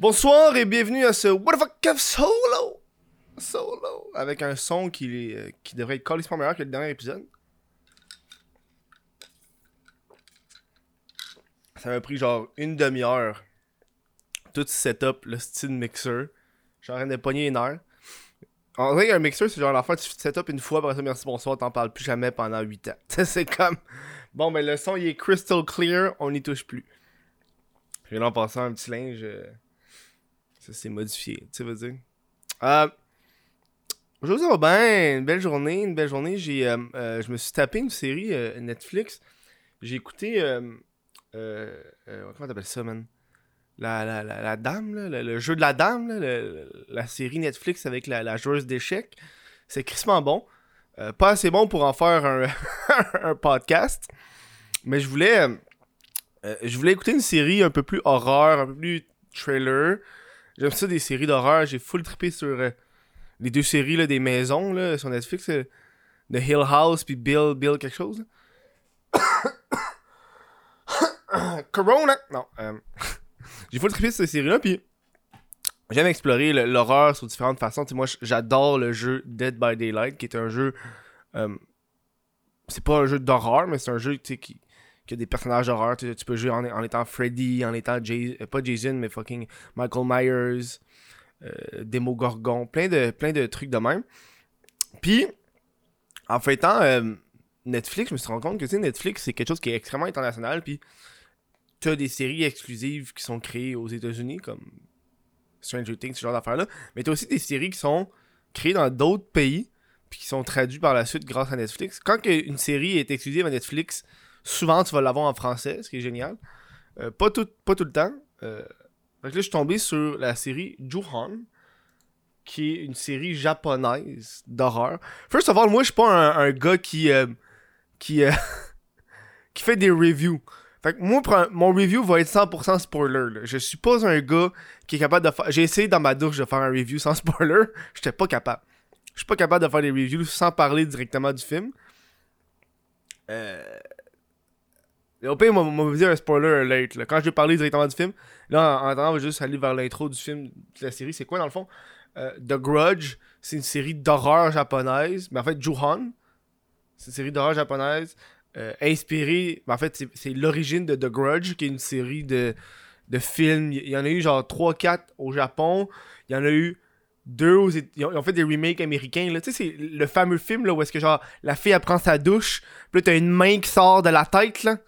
Bonsoir et bienvenue à ce What the fuck solo? Solo avec un son qui, euh, qui devrait être carrément meilleur que le dernier épisode. Ça m'a pris genre une demi-heure. Tout ce setup, le style mixer. J'ai en train de pogner une heure. En vrai, un mixer, c'est genre fois tu setup une fois, après ça, merci, bonsoir, t'en parles plus jamais pendant 8 ans. c'est comme. Bon, ben le son il est crystal clear, on n'y touche plus. J'ai là en passant un petit linge. euh, Ça s'est modifié, tu veux dire. Euh. Va bien. Une belle journée, une belle journée. J'ai, euh, euh, je me suis tapé une série euh, Netflix. J'ai écouté. Comment t'appelles ça, man? La, la, la, dame, là, le, jeu de la dame, la série Netflix avec la, joueuse d'échecs. C'est crissement bon. Pas assez bon pour en faire un, un podcast. Mais je voulais. je voulais écouter une série un peu plus horreur, un peu plus trailer. J'aime ça des séries d'horreur. J'ai full trippé sur euh, les deux séries là, des maisons là, sur Netflix. euh, The Hill House puis Bill, Bill quelque chose. Corona! Non. euh, J'ai full trippé sur ces séries-là puis j'aime explorer l'horreur sous différentes façons. Moi, j'adore le jeu Dead by Daylight qui est un jeu... c'est pas un jeu d'horreur, mais c'est un jeu qui, qui a des personnages d'horreur. Tu, peux jouer en, étant Freddy, en étant Jay- euh, pas Jason, mais fucking Michael Myers, euh, Demogorgon, plein de, plein de trucs de même. Puis, en fêtant euh, Netflix, je me suis rendu compte que tu sais, Netflix, c'est quelque chose qui est extrêmement international. Puis, tu as des séries exclusives qui sont créées aux États-Unis, comme Stranger Things, ce genre d'affaires-là. Mais tu as aussi des séries qui sont créées dans d'autres pays, puis qui sont traduites par la suite grâce à Netflix. Quand que une série est exclusive à Netflix, souvent tu vas l'avoir en français, ce qui est génial. Euh, pas, tout, pas tout le temps. Euh, là, je suis tombé sur la série Juhan, qui est une série japonaise d'horreur. First of all, moi, je suis pas un, gars qui, euh, qui, qui fait des reviews. Fait que moi, mon review va être 100% spoiler. Je suis pas un gars qui est capable de faire. J'ai essayé dans ma douche de faire un review sans spoiler. J'étais pas capable. Je suis pas capable de faire des reviews sans parler directement du film. Euh. Au pire, on vous dire un spoiler alert. là. Quand je vais parler directement du film, là, en en attendant, on va juste aller vers l'intro du film, de la série. C'est quoi, dans le fond? Euh, The Grudge, c'est une série d'horreur japonaise. Mais en fait, Juhan, c'est une série d'horreur japonaise euh, inspirée. mais en fait, c'est- l'origine de The Grudge, qui est une série de, de films. Il y en a eu genre 3-4 au Japon. Il y en a eu deux aux Éta- ils, ont, ils ont fait des remakes américains. là. Tu sais, c'est le fameux film là, où est-ce que genre la fille elle prend sa douche. Puis là, t'as une main qui sort de la tête. là.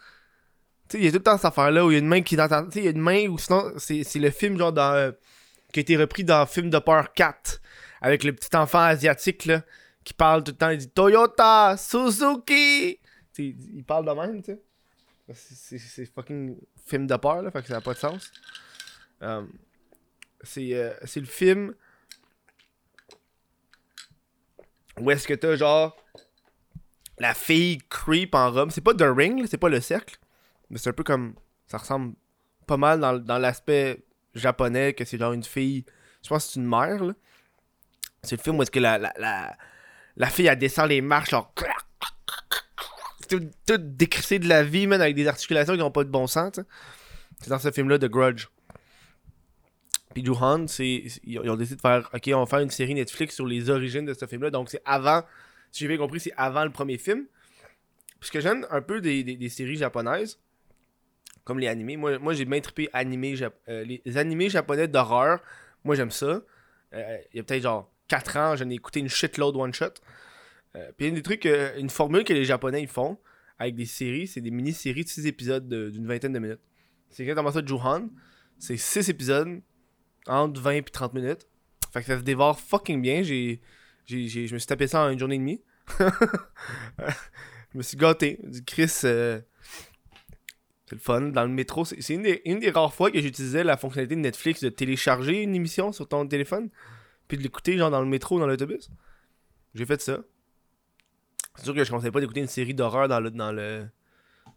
Il y a tout le temps cette affaire-là où il y a une main qui est dans. Tu sais, il y a une main ou sinon, c'est le film genre euh, qui a été repris dans film de peur 4. Avec le petit enfant asiatique là. Qui parle tout le temps. Il dit Toyota, Suzuki. Il parle de même, tu sais. C'est- fucking film de peur là. Fait que ça n'a pas de sens. Euh, c'est euh, c'est le film où est-ce que t'as genre la fille creep en robe. C'est pas The Ring, c'est pas le cercle. Mais c'est un peu comme. Ça ressemble pas mal dans, dans l'aspect japonais que c'est genre une fille. Je pense que c'est une mère, là. C'est le film où est-ce que la, la, la, fille elle descend les marches, genre. Tout, tout décrissé de la vie, man, avec des articulations qui n'ont pas de bon sens. C'est dans ce film-là, The Grudge. Puis Juhan, c'est, ils ont décidé de faire, ok, on va faire une série Netflix sur les origines de ce film-là. Donc c'est avant, si j'ai bien compris, c'est avant le premier film. Puis ce que j'aime un peu des, des séries japonaises, comme les animés, moi, moi j'ai bien trippé animés, euh, les animés japonais d'horreur. Moi j'aime ça. Euh, Il y a peut-être genre 4 ans, j'en ai écouté une shitload one shot. Euh, puis une des trucs, euh, une formule que les japonais ils font avec des séries, c'est des mini-séries de 6 épisodes de- d'une vingtaine de minutes. C'est exactement ça, Juhan. C'est 6 épisodes entre 20 et 30 minutes. Fait que ça se dévore fucking bien. Je me suis tapé ça en une journée et demie. je me suis gâté. Du Chris, c'est le fun. Dans le métro, c'est, une, des, une des rares fois que j'utilisais la fonctionnalité de Netflix de télécharger une émission sur ton téléphone puis de l'écouter genre dans le métro ou dans l'autobus. J'ai fait ça. C'est sûr que je conseille pas d'écouter une série d'horreur dans le, dans le,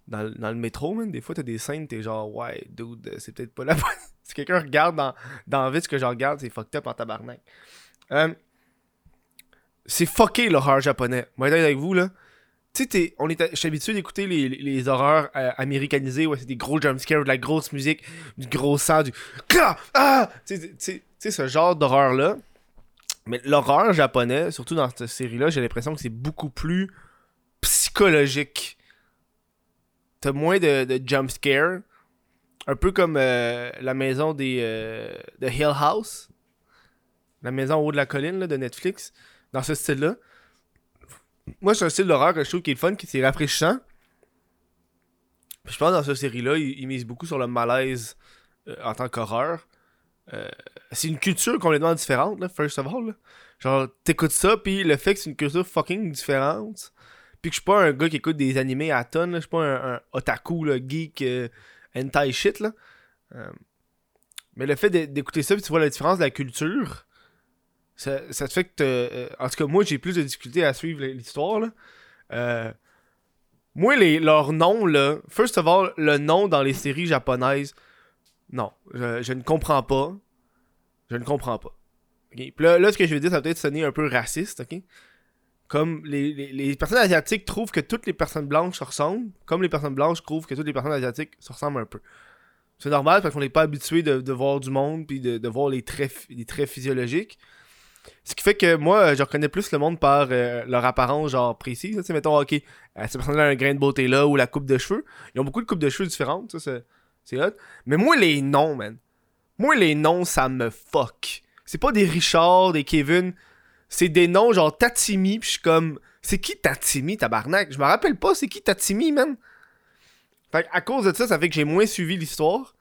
dans, le- métro, man. Des fois, t'as des scènes, t'es genre, ouais, dude, c'est peut-être pas la bonne. si quelqu'un regarde dans, dans vite ce que je regarde, c'est fucked up en tabarnak. Euh, c'est fucké l'horreur japonais. Moi, avec vous, là. Tu sais, on est, je suis habitué d'écouter les, les, horreurs euh, américanisées où c'est des gros jumpscares, de la grosse musique, du gros sang, du. Ah! Tu sais, ce genre d'horreur-là. Mais l'horreur japonais, surtout dans cette série-là, j'ai l'impression que c'est beaucoup plus psychologique. T'as moins de, de jumpscares. Un peu comme euh, la maison des euh, de Hill House. La maison au haut de la colline là, de Netflix. Dans ce style-là. Moi, c'est un style d'horreur que je trouve qui est fun, qui est rafraîchissant. je pense que dans cette série-là, ils, misent beaucoup sur le malaise euh, en tant qu'horreur. c'est une culture complètement différente, là, first of all. Genre, t'écoutes ça, puis le fait que c'est une culture fucking différente. Puis que je suis pas un gars qui écoute des animés à tonnes, je suis pas un, otaku, là, geek hentai shit, là. Euh, mais le fait d'écouter ça, puis tu vois la différence de la culture, ça, ça te fait que. Euh, en tout cas, moi, j'ai plus de difficultés à suivre l'histoire, là. Euh, moi, les, leurs noms, là. First of all, le nom dans les séries japonaises, non, je, ne comprends pas. Je ne comprends pas. Là, là, ce que je veux dire, ça va peut-être sonner un peu raciste, ok? comme les, les, personnes asiatiques trouvent que toutes les personnes blanches se ressemblent, comme les personnes blanches trouvent que toutes les personnes asiatiques se ressemblent un peu. C'est normal parce qu'on n'est pas habitué de, voir du monde puis de, voir les traits, les traits physiologiques. Ce qui fait que moi, je reconnais plus le monde par euh, leur apparence genre précise. Tu mettons, ok, euh, cette personne-là a un grain de beauté là ou la coupe de cheveux. Ils ont beaucoup de coupes de cheveux différentes, ça, c'est hot. Mais moi, les noms, man. Moi, les noms, ça me fuck. C'est pas des Richard, des Kevin c'est des noms genre Tatimi, puis je suis comme, c'est qui Tatimi, tabarnak? Je me rappelle pas, c'est qui Tatimi, man? Fait à cause de ça, ça fait que j'ai moins suivi l'histoire.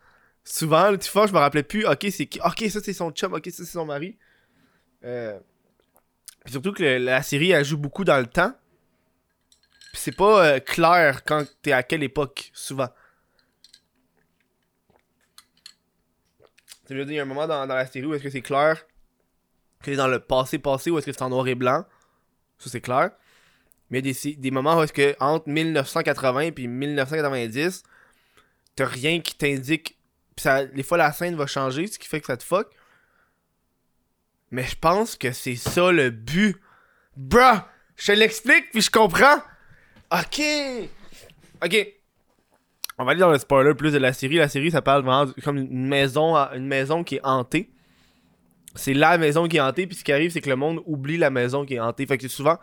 Souvent, le fois, je me rappelais plus, ok, c'est qui? Ok, ça c'est son chum, ok, ça c'est son mari. Euh... surtout que la série, elle joue beaucoup dans le temps. Puis c'est pas euh, clair quand t'es à quelle époque, souvent. Tu veux dire, il y a un moment dans, la série où est-ce que c'est clair que dans le passé passé ou est-ce que c'est en noir et blanc. Ça c'est clair. Mais il y a des, moments où est-ce que entre 1980 et 1990, t'as rien qui t'indique. Puis ça, des fois la scène va changer, ce qui fait que ça te fuck. Mais je pense que c'est ça le but. Bruh! Je l'explique puis je comprends. Ok! Ok. On va aller dans le spoiler plus de la série. La série, ça parle vraiment comme une maison, une maison qui est hantée c'est la maison qui est hantée, puis ce qui arrive, c'est que le monde oublie la maison qui est hantée. Fait que souvent,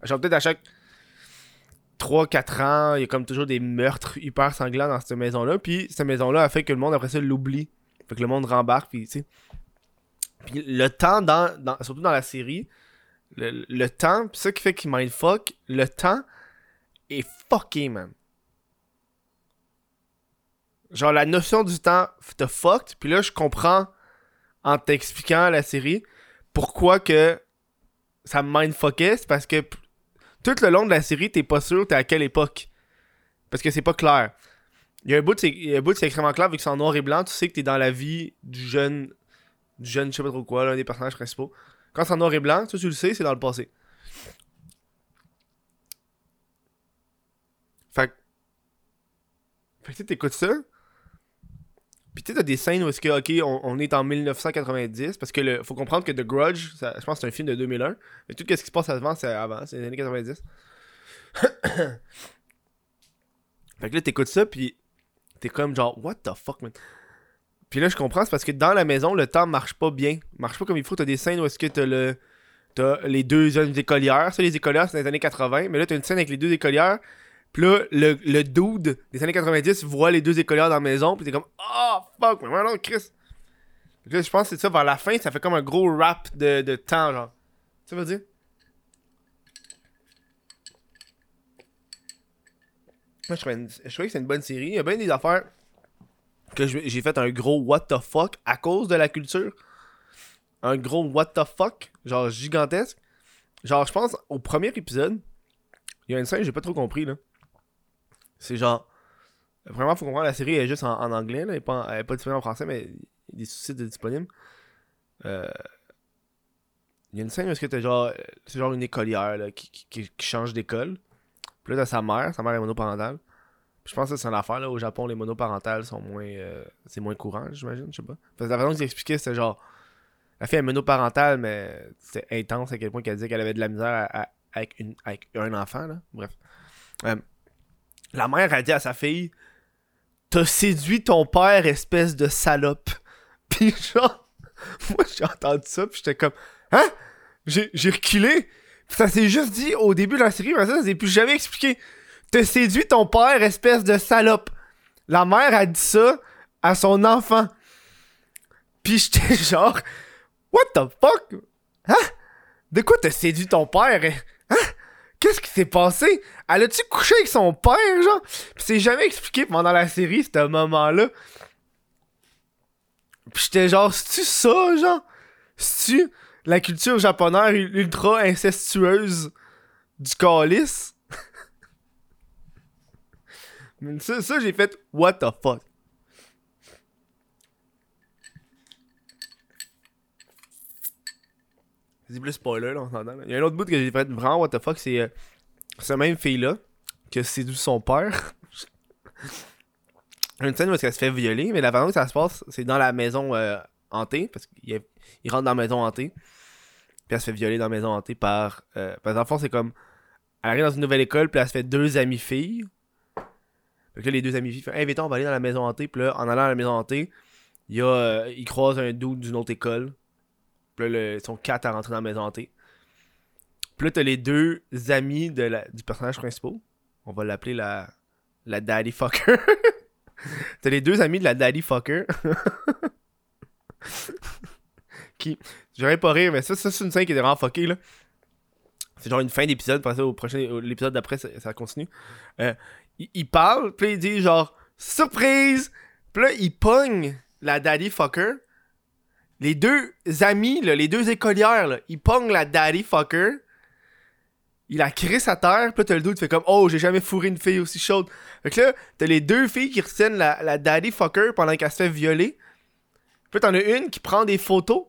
peut-être à chaque 3-4 ans, il y a comme toujours des meurtres hyper sanglants dans cette maison-là, puis cette maison-là a fait que le monde après ça l'oublie. Fait que le monde rembarque, puis tu sais. Puis le temps, dans, surtout dans la série, le, temps, pis ça qui fait qu'il mindfuck, le temps est fucké, man. Genre la notion du temps te fucked, puis là je comprends en t'expliquant la série pourquoi que ça me mindfuckait, c'est parce que tout le long de la série, t'es pas sûr t'es à quelle époque. Parce que c'est pas clair. Il y a un bout, c'est extrêmement clair, vu que c'est en noir et blanc, tu sais que t'es dans la vie du jeune, jeune, je sais pas trop quoi, l'un des personnages principaux. Quand c'est en noir et blanc, tu, tu le sais, c'est dans le passé. Fait fait que t'écoutes ça, puis tu t'as des scènes où est-ce que, ok, on, est en 1990, parce que le, faut comprendre que The Grudge, je pense que c'est un film de 2001, mais tout ce qui se passe avant, c'est avant, c'est les années 90. fait que là, t'écoutes ça, puis t'es comme genre, what the fuck, man? Puis là, je comprends, c'est parce que dans la maison, le temps marche pas bien. Marche pas comme il faut. T'as des scènes où est-ce que t'as le. T'as les deux jeunes écolières. Ça, les écolières, c'est dans les années 80. Mais là, t'as une scène avec les deux écolières. Puis là, le, le dude des années 90 voit les deux écolières dans la maison, puis t'es comme Oh fuck, mais non, Chris. Là, je pense que c'est ça, vers la fin, ça fait comme un gros rap de, de temps, genre. Tu veux dire? Moi, je trouvais, que c'est une bonne série. Il y a bien des affaires que j'ai fait un gros what the fuck à cause de la culture. Un gros what the fuck, genre gigantesque. Genre, je pense, au premier épisode, il y a une scène, j'ai pas trop compris, là. C'est genre. Vraiment, faut comprendre, la série est juste en, anglais, là, elle, est pas, disponible en français, mais il y a des soucis de disponible. Euh, il y a une scène où c'est genre, genre une écolière là, qui, qui, change d'école. Puis là, t'as sa mère, sa mère est monoparentale. Je pense que c'est une affaire, là, au Japon, les monoparentales sont moins. Euh, c'est moins courant, j'imagine, je sais pas. Parce que la façon qu'ils expliquaient, c'était genre. La fille est monoparentale, mais c'était intense à quel point qu'elle disait qu'elle avait de la misère avec, une, avec un enfant, là. Bref. Euh, la mère a dit à sa fille T'as séduit ton père, espèce de salope. Puis genre, moi j'ai entendu ça, puis j'étais comme Hein? J'ai reculé. Ça s'est juste dit au début de la série, mais ça, ça s'est plus jamais expliqué. T'as séduit ton père, espèce de salope. La mère a dit ça à son enfant. Puis j'étais genre, What the fuck? Hein? De quoi t'as séduit ton père? Hein? Qu'est-ce qui s'est passé? Elle a-tu couché avec son père, genre? Pis c'est jamais expliqué pendant la série, ce moment-là. Pis j'étais genre, c'est-tu ça, genre? C'est-tu la culture japonaise ultra incestueuse du calice? Ça, ça j'ai fait, what the fuck? C'est plus spoiler, là, on s'entend. Il y a un autre bout que j'ai fait vraiment what the fuck, c'est euh, cette même fille-là qui a séduit son père. une scène où elle se fait violer, mais la façon que ça se passe, c'est dans la maison euh, hantée, parce qu'il il rentre dans la maison hantée, puis elle se fait violer dans la maison hantée par... Euh, parce qu'en fond, c'est comme... Elle arrive dans une nouvelle école, puis elle se fait deux amies filles. Que là, les deux amies filles font on va aller dans la maison hantée. Puis là, en allant à la maison hantée, il y euh, ils croisent un doute d'une autre école. Puis là, ils sont quatre à rentrer dans la maison hantée. Puis là, t'as les deux amis de la, du personnage principal. On va l'appeler la, la Daddy Fucker. t'as les deux amis de la Daddy Fucker. qui. J'aurais pas rire, mais ça, ça c'est une scène qui est vraiment fuckée, là. C'est genre une fin d'épisode, passer au prochain l'épisode d'après, ça, continue. Euh, il, parle, puis il dit genre surprise, puis là il pogne la daddy fucker les deux amis, les deux écolières, là, ils pognent la daddy fucker. Il a créé sa terre, puis là, t'as le doute, fait comme, oh, j'ai jamais fourré une fille aussi chaude. Fait que là, t'as les deux filles qui retiennent la, la daddy fucker pendant qu'elle se fait violer. Puis t'en as une qui prend des photos.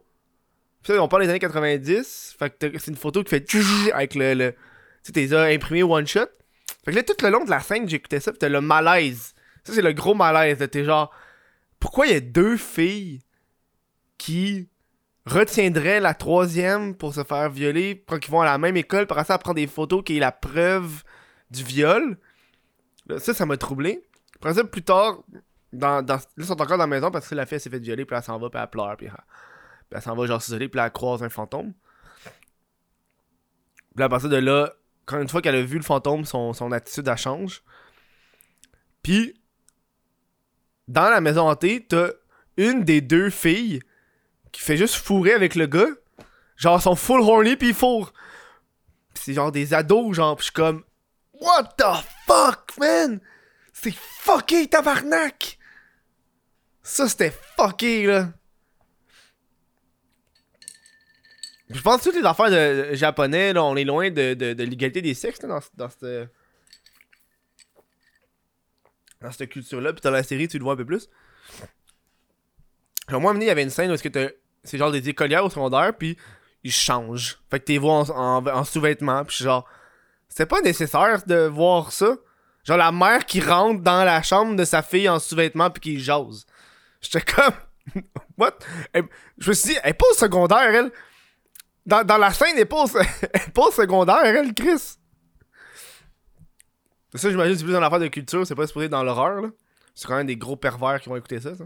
Puis là, on parle des années 90. Fait que c'est une photo qui fait avec le. le tu t'es imprimé one shot. Fait que là, tout le long de la scène, j'écoutais ça, pis t'as le malaise. Ça, c'est le gros malaise. T'es genre, pourquoi il y a deux filles qui retiendrait la troisième pour se faire violer, qu'ils vont à la même école, pour ça prendre des photos qui est la preuve du viol? ça, ça m'a troublé. Après ça, plus tard, dans, là, ils sont encore dans la maison parce que la fille s'est fait violer, puis elle s'en va, puis elle pleure, puis elle, s'en va genre s'isoler, puis elle croise un fantôme. Puis à partir de là, quand une fois qu'elle a vu le fantôme, son, attitude, elle change. Puis, dans la maison hantée, t'as une des deux filles qui fait juste fourrer avec le gars. Genre, son full horny pis il fourre. c'est genre des ados, genre, pis je suis comme, What the fuck, man? C'est fucké, tabarnak! Ça, c'était fucké, là. Je pense que toutes les affaires de, japonais, là, on est loin de, de, l'égalité des sexes dans, dans cette. Dans cette culture-là. Puis dans la série, tu le vois un peu plus. Genre, moi, il y avait une scène où c'est genre des écolières au secondaire, puis ils changent. Fait que t'es vois en, en, sous-vêtements, puis genre, c'est pas nécessaire de voir ça. Genre la mère qui rentre dans la chambre de sa fille en sous-vêtements, puis qui jase. J'étais comme, what? je me suis dit, elle est pas au secondaire, elle. Dans, la scène, elle est pas au, secondaire, elle, Chris. Ça, j'imagine, c'est plus dans l'affaire de culture, c'est pas supposé dans l'horreur, là. C'est quand même des gros pervers qui vont écouter ça, ça.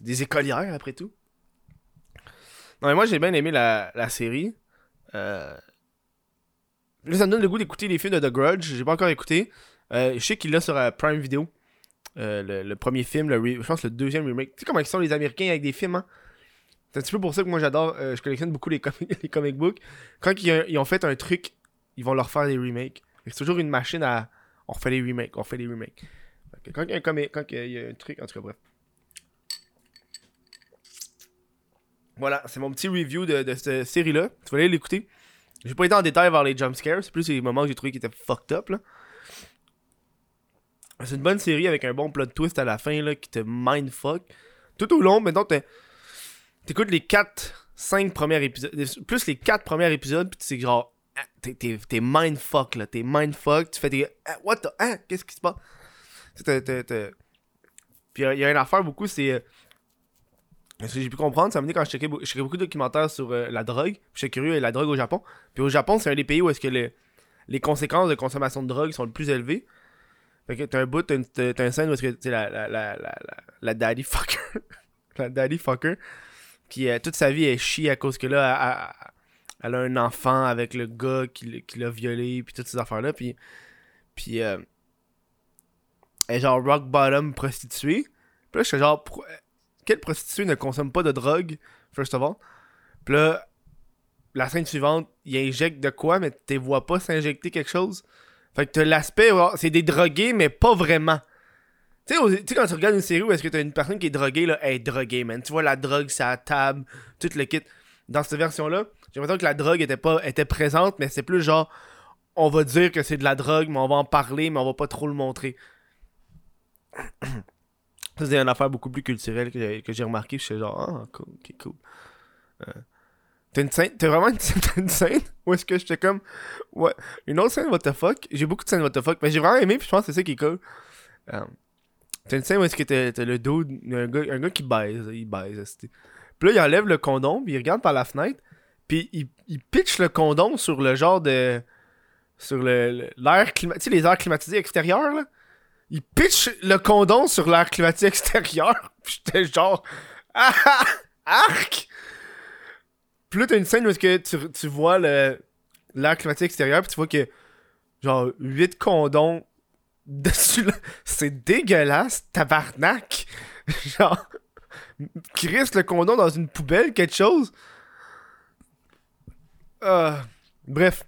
Des écolières, après tout. Non, mais moi, j'ai bien aimé la, série. Euh... Là, ça me donne le goût d'écouter les films de The Grudge. J'ai pas encore écouté. Euh, je sais qu'il l'a sur euh, Prime Video. Euh, le, premier film, le je pense le deuxième remake. Tu sais comment ils sont les Américains avec des films, hein? C'est un petit peu pour ça que moi j'adore, je collectionne beaucoup les, les comic books. Quand ils, ont fait un truc, ils vont leur faire des remakes. C'est toujours une machine à. On refait les remakes, on fait les remakes. Quand il y a un, quand il y a un truc, en tout cas, bref. Voilà, c'est mon petit review de, cette série-là. Tu vas aller l'écouter. J'ai pas été en détail vers les jumpscares, c'est plus les moments que j'ai trouvé qui étaient fucked up. C'est une bonne série avec un bon plot twist à la fin là, qui te mindfuck. Tout au long, maintenant, t'écoutes les 4-5 premiers épisodes, plus les 4 premiers épisodes, puis c'est genre, ah, t'es mindfuck là, t'es mindfuck, tu fais des, ah, what the, ah, qu'est-ce qui se passe? Puis il y, a une affaire beaucoup, c'est euh, ce que j'ai pu comprendre, ça m'a dit quand je checkais, beaucoup de documentaires sur euh, la drogue. J'étais curieux, la drogue au Japon. Puis au Japon, c'est un des pays où est-ce que le, les conséquences de consommation de drogue sont le plus élevées. Fait que t'as un bout, t'as, une, t'as un scène où est-ce que, la, la, la, la, la, daddy fucker, la daddy fucker, qui euh, toute sa vie est chie à cause que là, elle, elle, a un enfant avec le gars qui, qui l'a violé, puis toutes ces affaires-là, puis, puis euh, elle est genre rock bottom prostituée. Puis là, je suis genre, quelle prostituée ne consomme pas de drogue, first of all? Puis là, la scène suivante, il injecte de quoi, mais tu vois pas s'injecter quelque chose? Fait que t'as l'aspect, c'est des drogués, mais pas vraiment. Tu sais, quand tu regardes une série où est-ce que t'as une personne qui est droguée, là, elle est droguée, man. Tu vois la drogue, à table, tout le kit. Dans cette version-là, j'ai l'impression que la drogue était pas était présente, mais c'est plus genre, on va dire que c'est de la drogue, mais on va en parler, mais on va pas trop le montrer. Ça, c'est une affaire beaucoup plus culturelle que j'ai remarqué. Je suis genre, ah, cool, ok, cool. Euh, T'as une scène, t'as vraiment une, une scène où est-ce que j'étais comme, ouais, une autre scène what the fuck? J'ai beaucoup de scènes what the fuck, mais j'ai vraiment aimé, puis je pense que c'est ça qui est cool. Um, t'as une scène où est-ce que t'as, le dos, un gars, un gars qui baise, il baise. Puis là, il enlève le condom, puis il regarde par la fenêtre, puis il, il pitch le condom sur le genre de, sur le, l'air climatisé, tu sais, les airs climatisés extérieurs, là. Il pitch le condom sur l'air climatisé extérieur, puis j'étais genre, ah, ah arc! Puis là, t'as une scène où que tu, tu vois l'air climatique extérieur, puis tu vois que, genre, 8 condoms C'est dégueulasse, tabarnak! genre, risque le condom dans une poubelle, quelque chose. Uh, bref.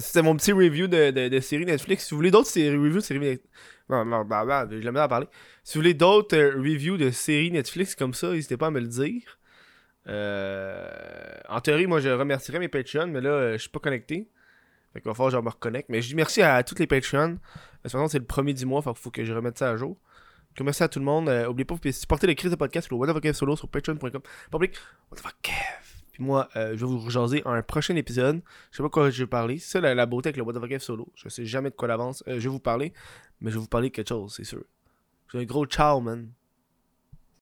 C'était mon petit review de, de, série Netflix. Si vous voulez d'autres séries, reviews de séries Non, non, bah, bah, parler. Si vous voulez d'autres euh, reviews de séries Netflix comme ça, n'hésitez pas à me le dire. Euh, en théorie, moi, je remercierais mes Patreons, mais là, euh, je suis pas connecté. Fait qu'il va falloir que je me reconnecte. Mais je dis merci à tous les Patreons. De toute façon, c'est le premier du mois, il faut que je remette ça à jour. Merci à tout le monde. Euh, oubliez pas de supporter les crises de podcast sur le What Solo sur patreon.com. Public, What Puis moi, je vais vous rejaser un prochain épisode. Je sais pas quoi je vais parler. C'est ça la, beauté avec le What the Solo. Je sais jamais de quoi d'avance je vais vous parler. Mais je vais vous parler de quelque chose, c'est sûr. C'est un gros ciao, man.